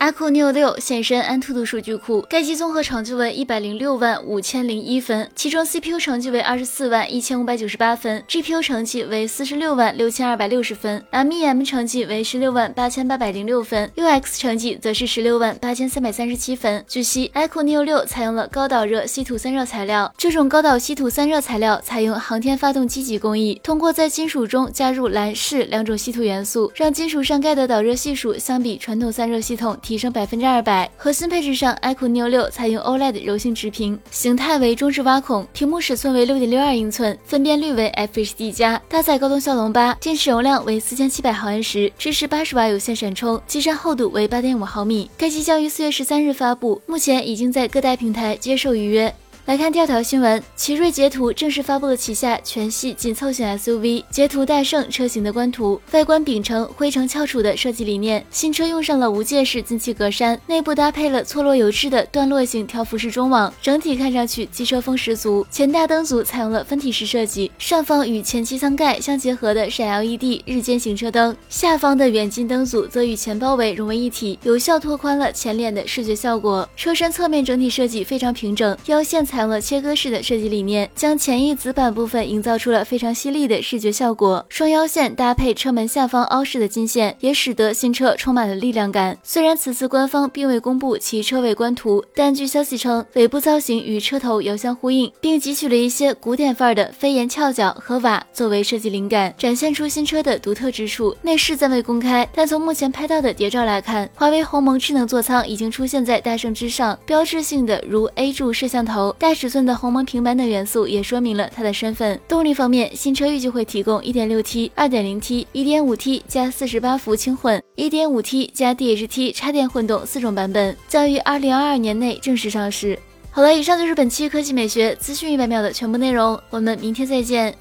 iQOO Neo 六现身安兔兔数据库，该机综合成绩为一百零六万五千零一分，其中 CPU 成绩为二十四万一千五百九十八分，GPU 成绩为四十六万六千二百六十分，MEM 成绩为十六万八千八百零六分，UX 成绩则是十六万八千三百三十七分。据悉，iQOO Neo 六采用了高导热稀土散热材料，这种高导稀土散热材料采用航天发动机级工艺，通过在金属中加入蓝铯两种稀土元素，让金属上盖的导热系数相比传统散热系统提。升百分之二百。核心配置上，iQOO Neo 六采用 OLED 柔性直屏，形态为中置挖孔，屏幕尺寸为六点六二英寸，分辨率为 FHD 加，搭载高通骁龙八，电池容量为四千七百毫安时，支持八十瓦有线闪充，机身厚度为八点五毫米。该机将于四月十三日发布，目前已经在各大平台接受预约。来看第二条新闻，奇瑞捷途正式发布了旗下全系紧凑型 SUV 捷途戴胜车型的官图，外观秉承灰橙翘楚的设计理念，新车用上了无界式进气格栅，内部搭配了错落有致的段落型条幅式中网，整体看上去机车风十足。前大灯组采用了分体式设计，上方与前机舱盖相结合的闪 LED 日间行车灯，下方的远近灯组则与前包围融为一体，有效拓宽了前脸的视觉效果。车身侧面整体设计非常平整，腰线。采用了切割式的设计理念，将前翼子板部分营造出了非常犀利的视觉效果。双腰线搭配车门下方凹式的金线，也使得新车充满了力量感。虽然此次官方并未公布其车尾官图，但据消息称，尾部造型与车头遥相呼应，并汲取了一些古典范儿的飞檐翘角和瓦作为设计灵感，展现出新车的独特之处。内饰暂未公开，但从目前拍到的谍照来看，华为鸿蒙智能座舱已经出现在大圣之上，标志性的如 A 柱摄像头。大尺寸的鸿蒙平板等元素也说明了它的身份。动力方面，新车预计会提供 1.6T、2.0T、1.5T 加48伏轻混、1.5T 加 DHT 插电混动四种版本，将于2022年内正式上市。好了，以上就是本期科技美学资讯一百秒的全部内容，我们明天再见。